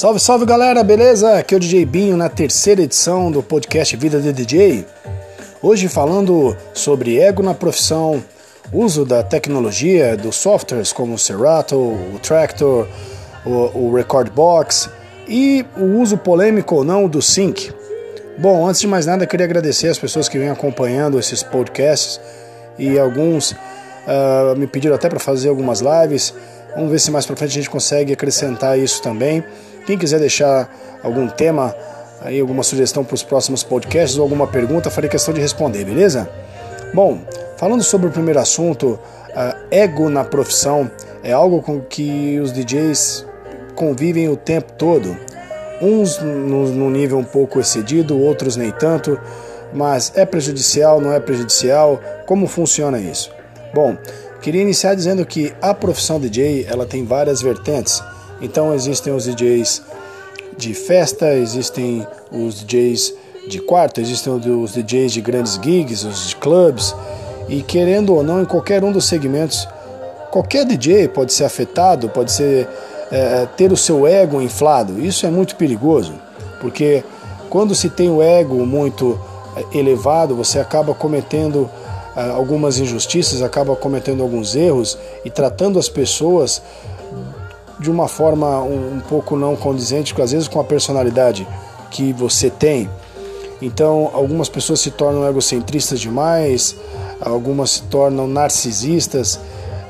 Salve, salve galera, beleza? Aqui é o DJ Binho na terceira edição do podcast Vida de DJ. Hoje falando sobre ego na profissão, uso da tecnologia, dos softwares como o Serato, o Tractor, o, o Record Box e o uso polêmico ou não do Sync. Bom, antes de mais nada, queria agradecer as pessoas que vêm acompanhando esses podcasts e alguns uh, me pediram até para fazer algumas lives. Vamos ver se mais para frente a gente consegue acrescentar isso também. Quem quiser deixar algum tema, aí alguma sugestão para os próximos podcasts ou alguma pergunta, farei questão de responder, beleza? Bom, falando sobre o primeiro assunto, uh, ego na profissão é algo com que os DJs convivem o tempo todo uns no nível um pouco excedido, outros nem tanto, mas é prejudicial, não é prejudicial? Como funciona isso? Bom, queria iniciar dizendo que a profissão DJ ela tem várias vertentes. Então existem os DJs de festa, existem os DJs de quarto, existem os DJs de grandes gigs, os de clubs, e querendo ou não, em qualquer um dos segmentos, qualquer DJ pode ser afetado, pode ser é, ter o seu ego inflado. Isso é muito perigoso, porque quando se tem o ego muito é, elevado, você acaba cometendo é, algumas injustiças, acaba cometendo alguns erros e tratando as pessoas de uma forma um, um pouco não condizente, às vezes com a personalidade que você tem. Então, algumas pessoas se tornam egocentristas demais, algumas se tornam narcisistas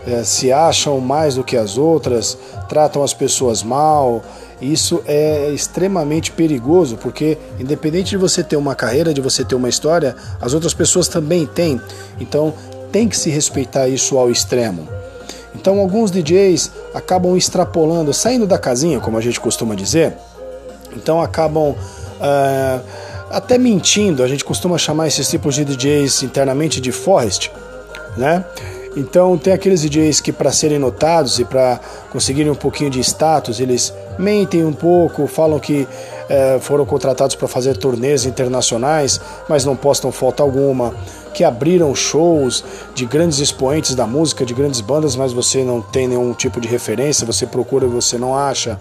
é, se acham mais do que as outras, tratam as pessoas mal. Isso é extremamente perigoso, porque independente de você ter uma carreira, de você ter uma história, as outras pessoas também têm. Então tem que se respeitar isso ao extremo. Então alguns DJs acabam extrapolando, saindo da casinha, como a gente costuma dizer. Então acabam uh, até mentindo. A gente costuma chamar esses tipos de DJs internamente de forest, né? Então tem aqueles DJs que para serem notados e para conseguirem um pouquinho de status, eles mentem um pouco, falam que é, foram contratados para fazer turnês internacionais, mas não postam foto alguma, que abriram shows de grandes expoentes da música, de grandes bandas, mas você não tem nenhum tipo de referência, você procura e você não acha.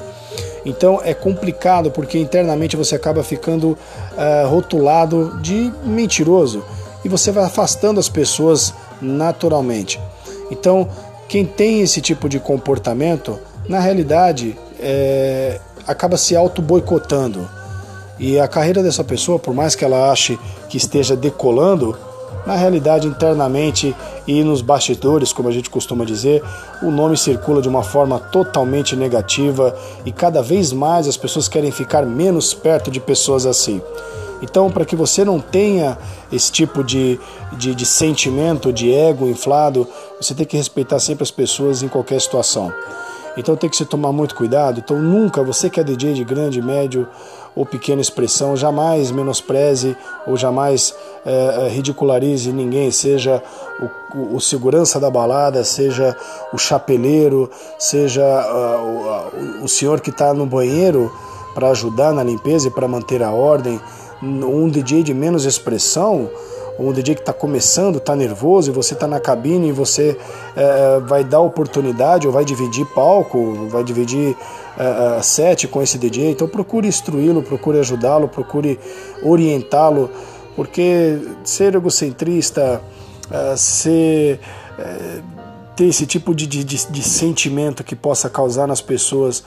Então é complicado porque internamente você acaba ficando uh, rotulado de mentiroso e você vai afastando as pessoas naturalmente. Então, quem tem esse tipo de comportamento, na realidade, é, acaba se auto-boicotando. E a carreira dessa pessoa, por mais que ela ache que esteja decolando, na realidade, internamente e nos bastidores, como a gente costuma dizer, o nome circula de uma forma totalmente negativa e cada vez mais as pessoas querem ficar menos perto de pessoas assim. Então, para que você não tenha esse tipo de, de, de, sentimento, de ego inflado, você tem que respeitar sempre as pessoas em qualquer situação. Então tem que se tomar muito cuidado. Então nunca, você que é DJ de grande, médio ou pequena expressão, jamais menospreze ou jamais é, ridicularize ninguém, seja o, o, segurança da balada, seja o chapeleiro, seja uh, o, o senhor que está no banheiro para ajudar na limpeza e para manter a ordem um DJ de menos expressão, um DJ que está começando, está nervoso e você está na cabine e você é, vai dar oportunidade ou vai dividir palco, vai dividir é, set com esse DJ, então procure instruí-lo, procure ajudá-lo, procure orientá-lo, porque ser egocentrista, é, ser ter esse tipo de, de, de, sentimento que possa causar nas pessoas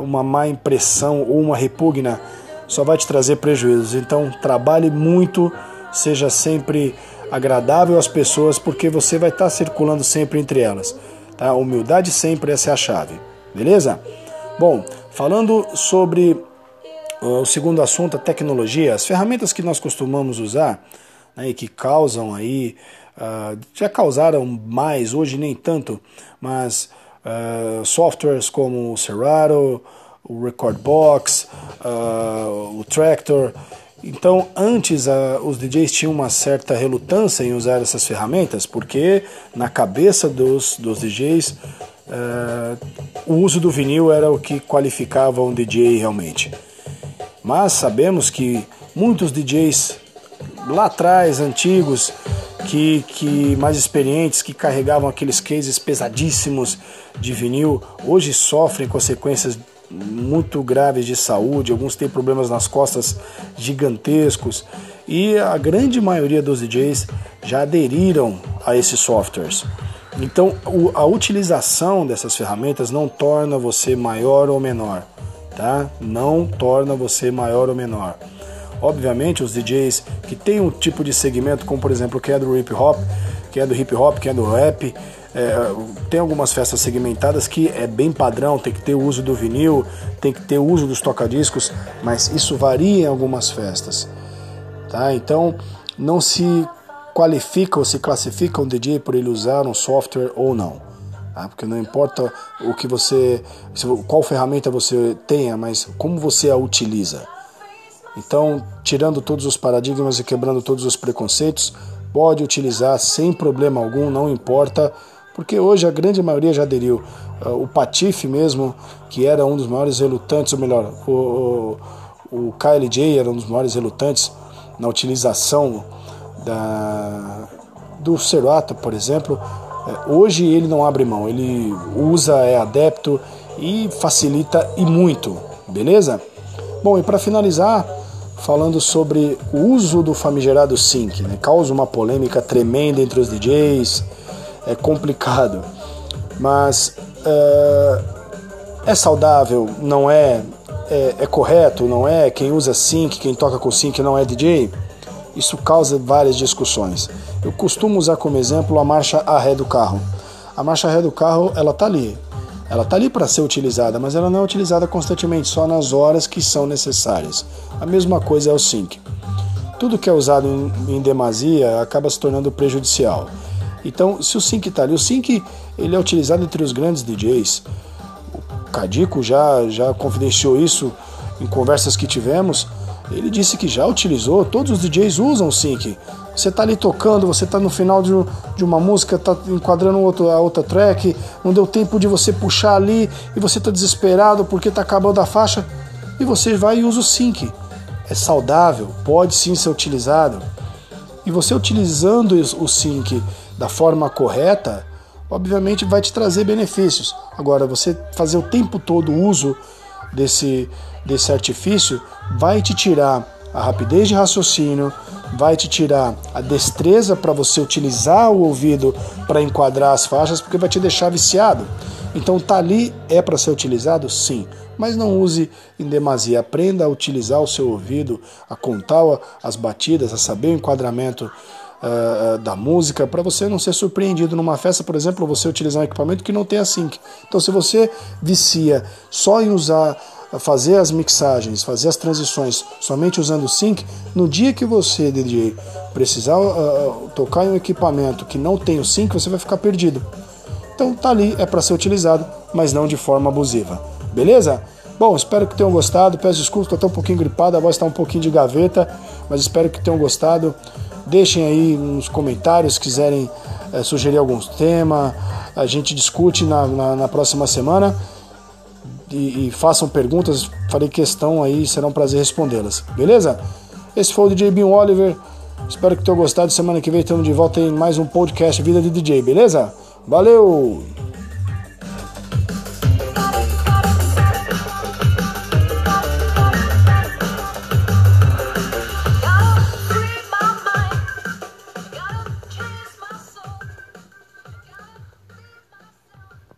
uma má impressão ou uma repugna só vai te trazer prejuízos. Então, trabalhe muito, seja sempre agradável às pessoas, porque você vai estar circulando sempre entre elas. Tá? Humildade sempre, essa é a chave. Beleza? Bom, falando sobre uh, o segundo assunto, a tecnologia, as ferramentas que nós costumamos usar né, e que causam aí, uh, já causaram mais, hoje nem tanto, mas uh, softwares como o Serato, o Record Box, uh, o Tractor. Então, antes uh, os DJs tinham uma certa relutância em usar essas ferramentas, porque na cabeça dos, dos DJs ah, o uso do vinil era o que qualificava um DJ realmente. Mas sabemos que muitos DJs lá atrás, antigos, que, que mais experientes, que carregavam aqueles cases pesadíssimos de vinil, hoje sofrem consequências muito graves de saúde, alguns têm problemas nas costas gigantescos e a grande maioria dos DJs já aderiram a esses softwares. Então, a utilização dessas ferramentas não torna você maior ou menor, tá? Não torna você maior ou menor. Obviamente, os DJs que têm um tipo de segmento, como por exemplo, que é do hip hop, que é do hip hop, que é do rap, é, tem algumas festas segmentadas que é bem padrão, tem que ter o uso do vinil, tem que ter o uso dos tocadiscos, mas isso varia em algumas festas. Tá? Então não se qualifica ou se classifica um DJ por ele usar um software ou não. Tá? Porque não importa o que você, qual ferramenta você tenha, mas como você a utiliza. Então, tirando todos os paradigmas e quebrando todos os preconceitos, pode utilizar sem problema algum, não importa porque hoje a grande maioria já aderiu. Ah, o Patife mesmo, que era um dos maiores relutantes, ou melhor, o, o, KLJ era um dos maiores relutantes na utilização da, do Serata, por exemplo. É, hoje ele não abre mão, ele usa, é adepto e facilita e muito, beleza? Bom, e para finalizar, falando sobre o uso do famigerado sync, né? causa uma polêmica tremenda entre os DJs, é complicado, mas é, é saudável, não é, é, é, correto, não é? Quem usa sync, quem toca com sync não é DJ? Isso causa várias discussões. Eu costumo usar como exemplo a marcha a ré do carro. A marcha ré do carro, ela tá ali. Ela tá ali para ser utilizada, mas ela não é utilizada constantemente, só nas horas que são necessárias. A mesma coisa é o sync. Tudo que é usado em, em demasia acaba se tornando prejudicial. Então, se o sync está ali, o sync ele é utilizado entre os grandes DJs. O Cadico já, já confidenciou isso em conversas que tivemos. Ele disse que já utilizou, todos os DJs usam o sync. Você está ali tocando, você está no final de, de uma música, está enquadrando outro, a outra track, não deu tempo de você puxar ali e você está desesperado porque está acabando a faixa e você vai e usa o sync. É saudável, pode sim ser utilizado. E você utilizando o sync da forma correta, obviamente vai te trazer benefícios. Agora, você fazer o tempo todo uso desse, desse artifício vai te tirar a rapidez de raciocínio, vai te tirar a destreza para você utilizar o ouvido para enquadrar as faixas, porque vai te deixar viciado. Então, tá ali é para ser utilizado? Sim, mas não use em demasia. Aprenda a utilizar o seu ouvido, a contar as batidas, a saber o enquadramento uh, da música para você não ser surpreendido numa festa, por exemplo, você utilizar um equipamento que não tem a sync. Então, se você vicia só em usar fazer as mixagens, fazer as transições somente usando o sync, no dia que você, DJ, precisar uh, tocar em um equipamento que não tem o sync, você vai ficar perdido. Então tá ali, é para ser utilizado, mas não de forma abusiva. Beleza? Bom, espero que tenham gostado. Peço desculpas, estou até um pouquinho gripado, a voz está um pouquinho de gaveta, mas espero que tenham gostado. Deixem aí nos comentários se quiserem é, sugerir algum tema. A gente discute na, na, na próxima semana. E, e, façam perguntas, farei questão aí, será um prazer respondê-las. Beleza? Esse foi o DJ Bin Oliver. Espero que tenham gostado. Semana que vem estamos de volta em mais um podcast Vida de DJ, beleza? Valeu!